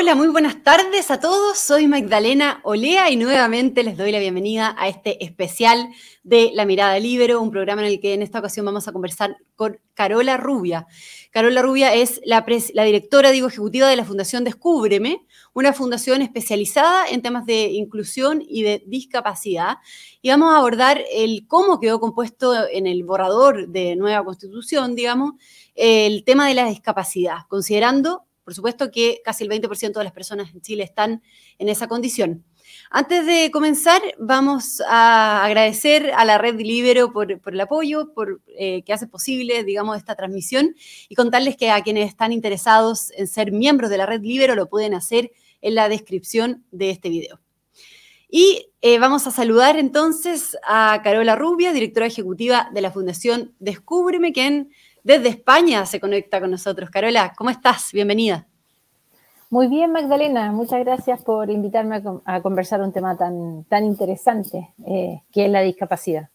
Hola, muy buenas tardes a todos. Soy Magdalena Olea y nuevamente les doy la bienvenida a este especial de La Mirada Libero, un programa en el que en esta ocasión vamos a conversar con Carola Rubia. Carola Rubia es la, la directora, digo, ejecutiva de la Fundación Descúbreme, una fundación especializada en temas de inclusión y de discapacidad. Y vamos a abordar el cómo quedó compuesto en el borrador de nueva constitución, digamos, el tema de la discapacidad, considerando por supuesto que casi el 20% de las personas en Chile están en esa condición. Antes de comenzar, vamos a agradecer a la red Libero por, el apoyo, por eh, que hace posible, digamos, esta transmisión y contarles que a quienes están interesados en ser miembros de la red Libero lo pueden hacer en la descripción de este video. Y eh, vamos a saludar entonces a Carola Rubia, directora ejecutiva de la Fundación Descúbreme, quien desde España se conecta con nosotros. Carola, ¿cómo estás? Bienvenida. Muy bien, Magdalena. Muchas gracias por invitarme a, conversar un tema tan, tan interesante, eh, que es la discapacidad.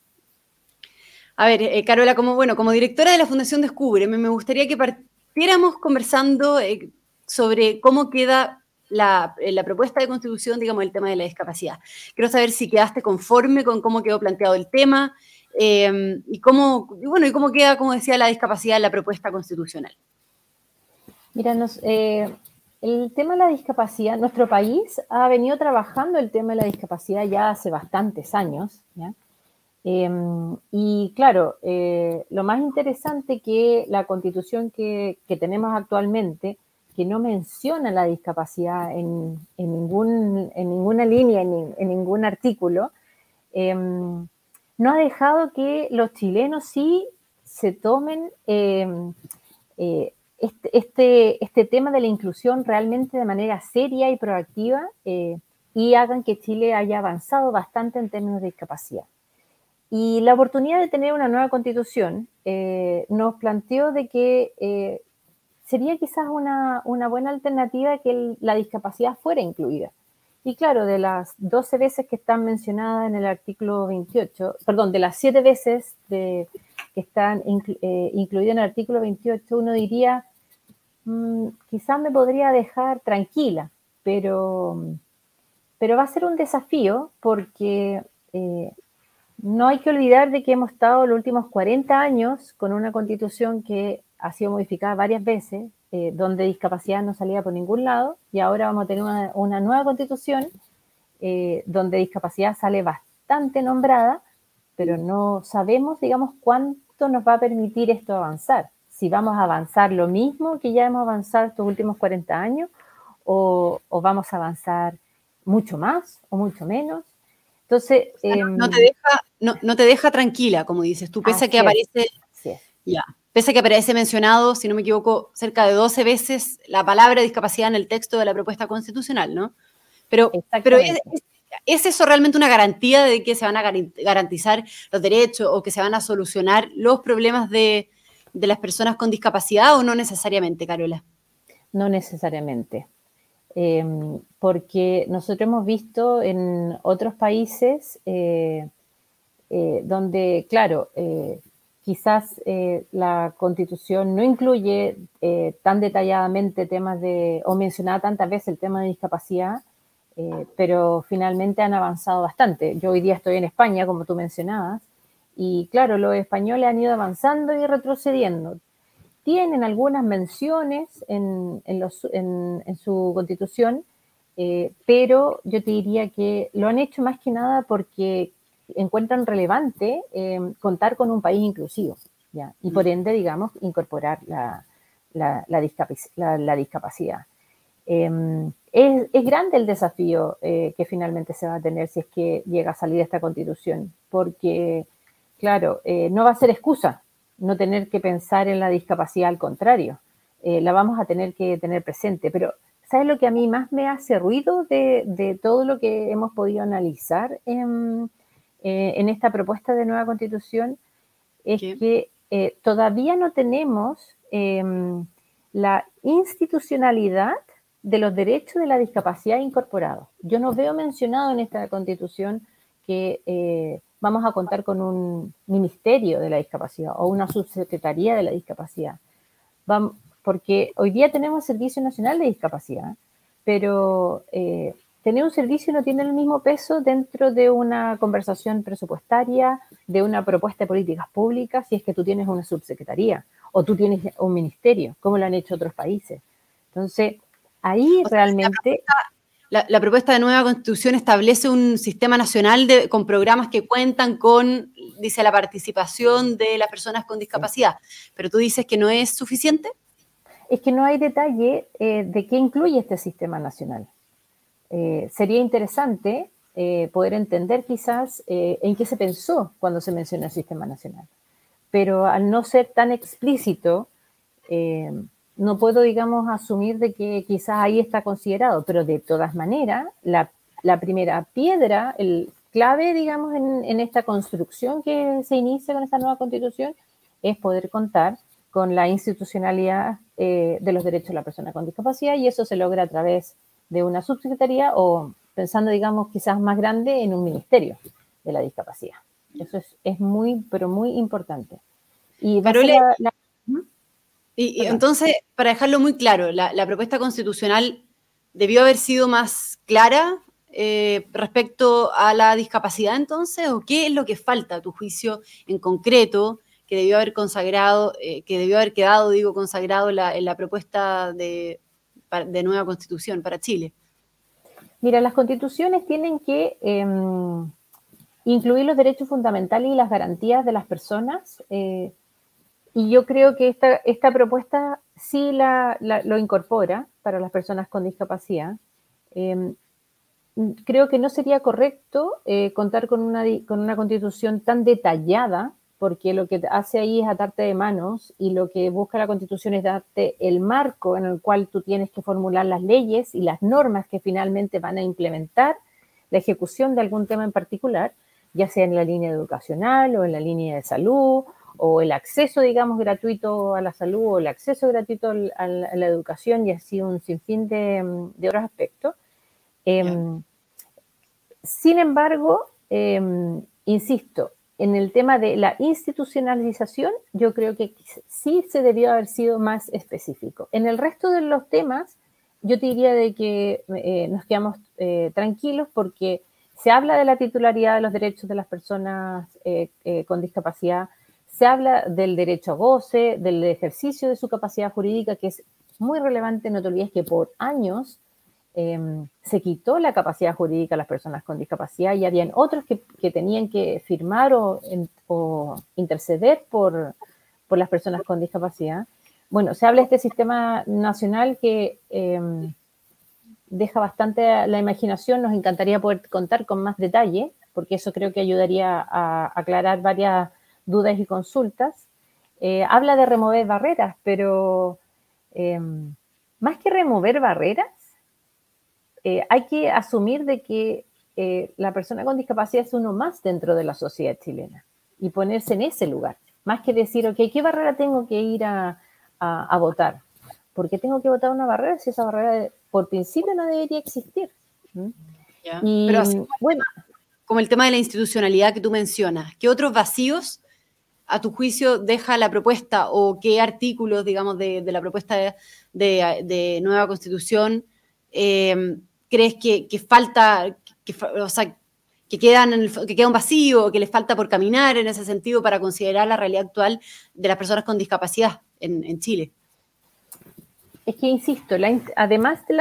A ver, eh, Carola, como, bueno, como directora de la Fundación Descubre, me, gustaría que partiéramos conversando eh, sobre cómo queda la, la, propuesta de constitución, digamos, el tema de la discapacidad. Quiero saber si quedaste conforme con cómo quedó planteado el tema, Em, y, cómo, bueno, y cómo queda, como decía, la discapacidad en la propuesta constitucional. Mira, eh, el tema de la discapacidad, nuestro país ha venido trabajando el tema de la discapacidad ya hace bastantes años. Em, y claro, eh, lo más interesante que la constitución que, tenemos actualmente, que no menciona la discapacidad en, ningún, en ninguna línea, en, en ningún artículo, em, no ha dejado que los chilenos sí se tomen em, eh, este, este, este, tema de la inclusión realmente de manera seria y proactiva eh, y hagan que Chile haya avanzado bastante en términos de discapacidad. Y la oportunidad de tener una nueva constitución eh, nos planteó de que sería quizás una, una, buena alternativa que la discapacidad fuera incluida. Y claro, de las 12 veces que están mencionadas en el artículo 28, perdón, de las 7 veces que están eh, incluidas en el artículo 28, uno diría, mm, quizás me podría dejar tranquila, pero, pero va a ser un desafío porque eh, no hay que olvidar de que hemos estado los últimos 40 años con una constitución que ha sido modificada varias veces, eh, donde discapacidad no salía por ningún lado, y ahora vamos a tener una, nueva constitución eh, donde discapacidad sale bastante nombrada, pero no sabemos, digamos, cuánto nos va a permitir esto avanzar. Si vamos a avanzar lo mismo que ya hemos avanzado estos últimos 40 años, o, vamos a avanzar mucho más o mucho menos. Entonces. no, te em, deja, no, te deja tranquila, como dices tú, pese a que aparece. Ya. Pese a que aparece mencionado, si no me equivoco, cerca de 12 veces la palabra discapacidad en el texto de la propuesta constitucional, ¿no? Pero, pero es, eso realmente una garantía de que se van a garantizar los derechos o que se van a solucionar los problemas de, las personas con discapacidad o no necesariamente, Carola? No necesariamente. Em, porque nosotros hemos visto en otros países eh, eh, donde, claro, eh, quizás eh, la constitución no incluye eh, tan detalladamente temas de, o mencionaba tantas veces el tema de discapacidad, eh, pero finalmente han avanzado bastante. Yo hoy día estoy en España, como tú mencionabas, y claro, los españoles han ido avanzando y retrocediendo. Tienen algunas menciones en, en su constitución, pero yo te diría que lo han hecho más que nada porque encuentran relevante eh, contar con un país inclusivo, ¿ya? y por mm. ende, digamos, incorporar la, la, discapacidad. Em, es, grande el desafío eh, que finalmente se va a tener si es que llega a salir esta constitución, porque, claro, eh, no va a ser excusa no tener que pensar en la discapacidad, al contrario, la vamos a tener que tener presente, pero ¿sabes lo que a mí más me hace ruido de, de todo lo que hemos podido analizar en, eh, en esta propuesta de nueva constitución es que eh, todavía no tenemos em, la institucionalidad de los derechos de la discapacidad incorporados. Yo no veo mencionado en esta constitución que eh, vamos a contar con un ministerio de la discapacidad o una subsecretaría de la discapacidad. porque hoy día tenemos Servicio Nacional de Discapacidad, pero eh, tener un servicio no tiene el mismo peso dentro de una conversación presupuestaria, de una propuesta de políticas públicas, si es que tú tienes una subsecretaría o tú tienes un ministerio, como lo han hecho otros países. Entonces, ahí realmente... la, propuesta, de nueva constitución establece un sistema nacional de, con programas que cuentan con, dice, la participación de las personas con discapacidad, pero tú dices que no es suficiente. Es que no hay detalle eh, de qué incluye este sistema nacional. Eh, sería interesante eh, poder entender quizás eh, en qué se pensó cuando se mencionó el sistema nacional. Pero al no ser tan explícito, no puedo, digamos, asumir de que quizás ahí está considerado, pero de todas maneras, la, primera piedra, el clave, digamos, en, esta construcción que se inicia con esta nueva constitución es poder contar con la institucionalidad de los derechos de la persona con discapacidad y eso se logra a través de una subsecretaría o pensando, digamos, quizás más grande en un ministerio de la discapacidad. Eso es, muy, pero muy importante. Y, y, entonces, para dejarlo muy claro, la, propuesta constitucional debió haber sido más clara eh, respecto a la discapacidad entonces, o qué es lo que falta a tu juicio en concreto que debió haber consagrado, eh, que debió haber quedado, digo, consagrado en la propuesta de, de nueva constitución para Chile? Mira, las constituciones tienen que em, incluir los derechos fundamentales y las garantías de las personas. Eh, y yo creo que esta, esta propuesta sí la, lo incorpora para las personas con discapacidad. Em, creo que no sería correcto eh, contar con una, con una constitución tan detallada porque lo que hace ahí es atarte de manos y lo que busca la Constitución es darte el marco en el cual tú tienes que formular las leyes y las normas que finalmente van a implementar la ejecución de algún tema en particular, ya sea en la línea educacional o en la línea de salud o el acceso, digamos, gratuito a la salud o el acceso gratuito a la educación y así un sinfín de, de otros aspectos. Em, sin embargo, em, insisto, en el tema de la institucionalización, yo creo que sí se debió haber sido más específico. En el resto de los temas, yo te diría de que eh, nos quedamos eh, tranquilos porque se habla de la titularidad de los derechos de las personas eh, con discapacidad, se habla del derecho a goce, del ejercicio de su capacidad jurídica, que es muy relevante, no te olvides que por años Em, se quitó la capacidad jurídica a las personas con discapacidad y habían otros que, tenían que firmar o, interceder por, las personas con discapacidad. Bueno, se habla de este sistema nacional que em, deja bastante la imaginación, nos encantaría poder contar con más detalle, porque eso creo que ayudaría a aclarar varias dudas y consultas. Eh, habla de remover barreras, pero em, más que remover barreras, eh, hay que asumir de que eh, la persona con discapacidad es uno más dentro de la sociedad chilena y ponerse en ese lugar, más que decir, ok, ¿qué barrera tengo que ir a, votar? ¿Por qué tengo que votar una barrera si esa barrera por principio no debería existir? ¿Mm? Pero bueno, como el tema de la institucionalidad que tú mencionas, ¿qué otros vacíos a tu juicio deja la propuesta o qué artículos, digamos, de, la propuesta de, nueva constitución eh, crees que, falta, o sea, que, queda un vacío, que les falta por caminar en ese sentido para considerar la realidad actual de las personas con discapacidad en, Chile? Es que, insisto, además de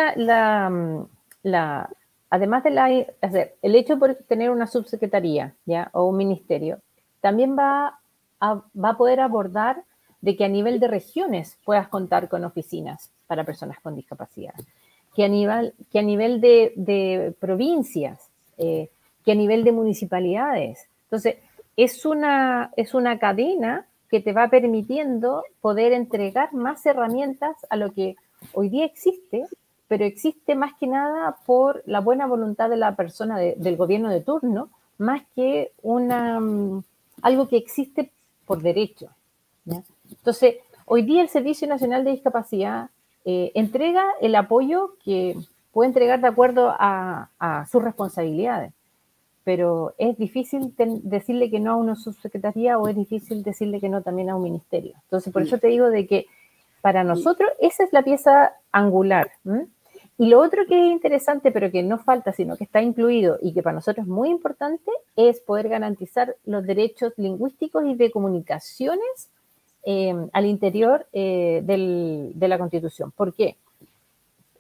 la, además de el hecho de tener una subsecretaría ¿ya? o un ministerio, también va a, va a poder abordar de que a nivel de regiones puedas contar con oficinas para personas con discapacidad que a nivel, que a nivel de, provincias, eh, que a nivel de municipalidades. Entonces, es una, es una cadena que te va permitiendo poder entregar más herramientas a lo que hoy día existe, pero existe más que nada por la buena voluntad de la persona del gobierno de turno, más que una, mm, algo que existe por derecho. Entonces, hoy día el Servicio Nacional de Discapacidad eh, entrega el apoyo que puede entregar de acuerdo a, sus responsabilidades. Pero es difícil decirle que no a una subsecretaría o es difícil decirle que no también a un ministerio. Entonces, por eso te digo de que para nosotros esa es la pieza angular. y lo otro que es interesante, pero que no falta, sino que está incluido y que para nosotros es muy importante, es poder garantizar los derechos lingüísticos y de comunicaciones eh, al interior eh, de la Constitución. ¿Por qué?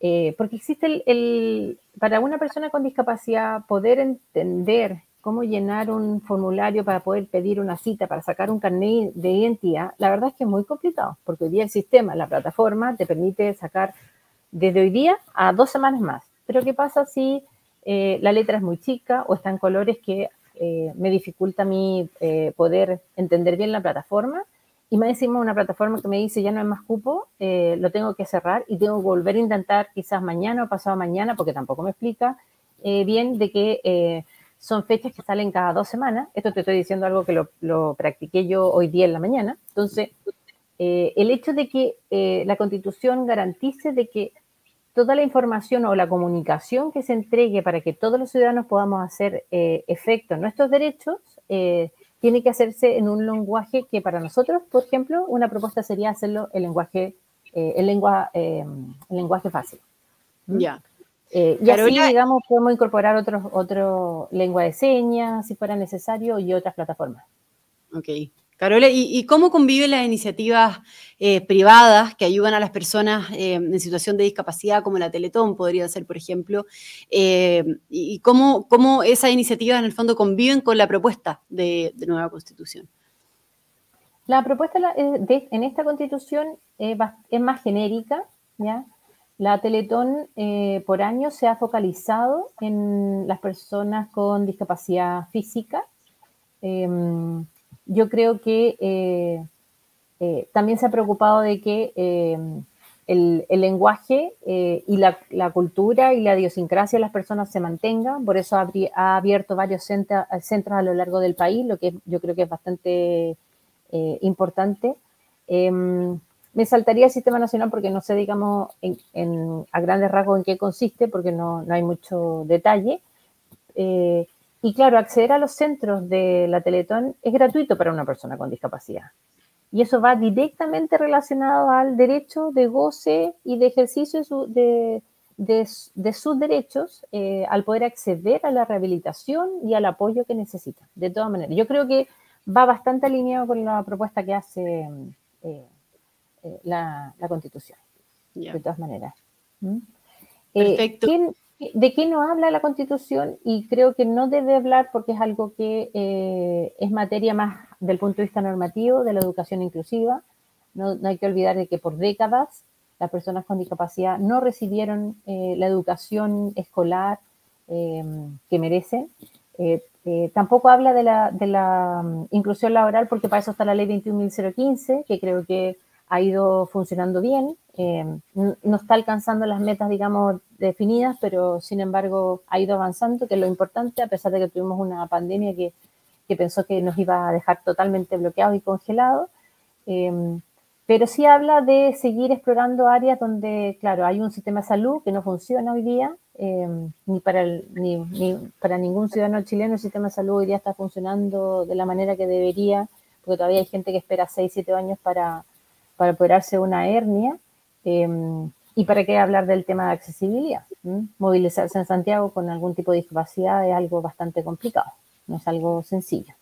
Eh, porque existe el, para una persona con discapacidad poder entender cómo llenar un formulario para poder pedir una cita, para sacar un carnet de identidad, la verdad es que es muy complicado, porque hoy día el sistema, la plataforma, te permite sacar desde hoy día a dos semanas más. Pero ¿qué pasa si eh, la letra es muy chica o está en colores que me dificulta a mí poder entender bien la plataforma? Y me decimos una plataforma que me dice ya no hay más cupo, lo tengo que cerrar y tengo que volver a intentar quizás mañana o pasado mañana, porque tampoco me explica bien de que son fechas que salen cada dos semanas. Esto te estoy diciendo algo que lo, practiqué yo hoy día en la mañana. Entonces, el hecho de que la constitución garantice de que toda la información o la comunicación que se entregue para que todos los ciudadanos podamos hacer eh, efecto en nuestros derechos, eh, tiene que hacerse en un lenguaje que para nosotros, por ejemplo, una propuesta sería hacerlo en lenguaje, eh, lengua, el lenguaje fácil. ¿Mm? Ya. y así, digamos, podemos incorporar otros otro lengua de señas, si fuera necesario, y otras plataformas. Ok. Carola, ¿y, cómo conviven las iniciativas eh, privadas que ayudan a las personas eh, en situación de discapacidad, como la Teletón podría ser, por ejemplo? Eh, ¿Y cómo, cómo, esas iniciativas en el fondo conviven con la propuesta de, nueva constitución? La propuesta en esta constitución es más genérica, ¿ya? La Teletón por año se ha focalizado en las personas con discapacidad física. Yo creo que eh, eh, también se ha preocupado de que eh, el, lenguaje y la, cultura y la idiosincrasia de las personas se mantengan, por eso ha, abierto varios centros a lo largo del país, lo que yo creo que es bastante importante. Em, me saltaría el sistema nacional porque no sé, digamos, a grandes rasgos en qué consiste, porque no, no hay mucho detalle. Y claro, acceder a los centros de la Teletón es gratuito para una persona con discapacidad. Y eso va directamente relacionado al derecho de goce y de ejercicio de, sus derechos eh, al poder acceder a la rehabilitación y al apoyo que necesita. De todas maneras, yo creo que va bastante alineado con la propuesta que hace eh, eh, la, Constitución. De todas maneras. ¿Mm? Perfecto. ¿De qué no habla la Constitución? Y creo que no debe hablar porque es algo que eh, es materia más del punto de vista normativo de la educación inclusiva. No, hay que olvidar de que por décadas las personas con discapacidad no recibieron eh, la educación escolar em, que merecen. Eh, tampoco habla de la, de la, mm, inclusión laboral porque para eso está la ley 21.015, que creo que ha ido funcionando bien, eh, no está alcanzando las metas, digamos, definidas, pero sin embargo ha ido avanzando, que es lo importante, a pesar de que tuvimos una pandemia que, que pensó que nos iba a dejar totalmente bloqueados y congelados. Eh, pero sí habla de seguir explorando áreas donde, claro, hay un sistema de salud que no funciona hoy día, eh, ni, para ni, ni, para ningún ciudadano chileno el sistema de salud hoy día está funcionando de la manera que debería, porque todavía hay gente que espera 6, 7 años para, para operarse una hernia. Em, ¿Y para qué hablar del tema de accesibilidad? Movilizarse en Santiago con algún tipo de discapacidad es algo bastante complicado, no es algo sencillo.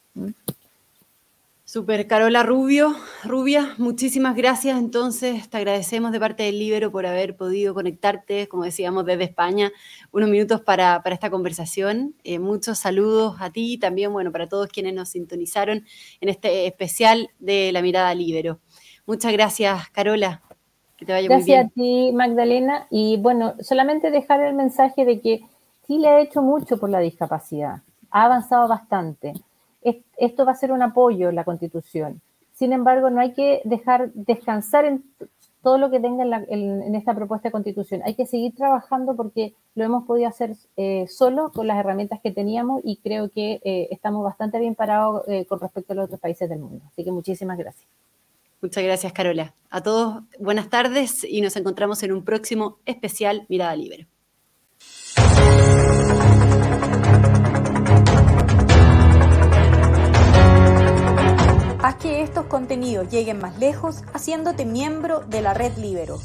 Super, Carola Rubio, Rubia, muchísimas gracias. Entonces, te agradecemos de parte del Libero por haber podido conectarte, como decíamos, desde España, unos minutos para, esta conversación. Eh, muchos saludos a ti y también, bueno, para todos quienes nos sintonizaron en este especial de La Mirada Libero. Muchas gracias, Carola. Que te vaya gracias muy bien. a ti, Magdalena. Y bueno, solamente dejar el mensaje de que Chile ha hecho mucho por la discapacidad, ha avanzado bastante. Esto va a ser un apoyo en la Constitución. Sin embargo, no hay que dejar descansar en todo lo que tenga en, esta propuesta de constitución. Hay que seguir trabajando porque lo hemos podido hacer eh, solo con las herramientas que teníamos y creo que eh, estamos bastante bien parados eh, con respecto a los otros países del mundo. Así que muchísimas gracias. Muchas gracias, Carola. A todos, buenas tardes y nos encontramos en un próximo especial Mirada Libre. Haz que estos contenidos lleguen más lejos haciéndote miembro de la red Libero.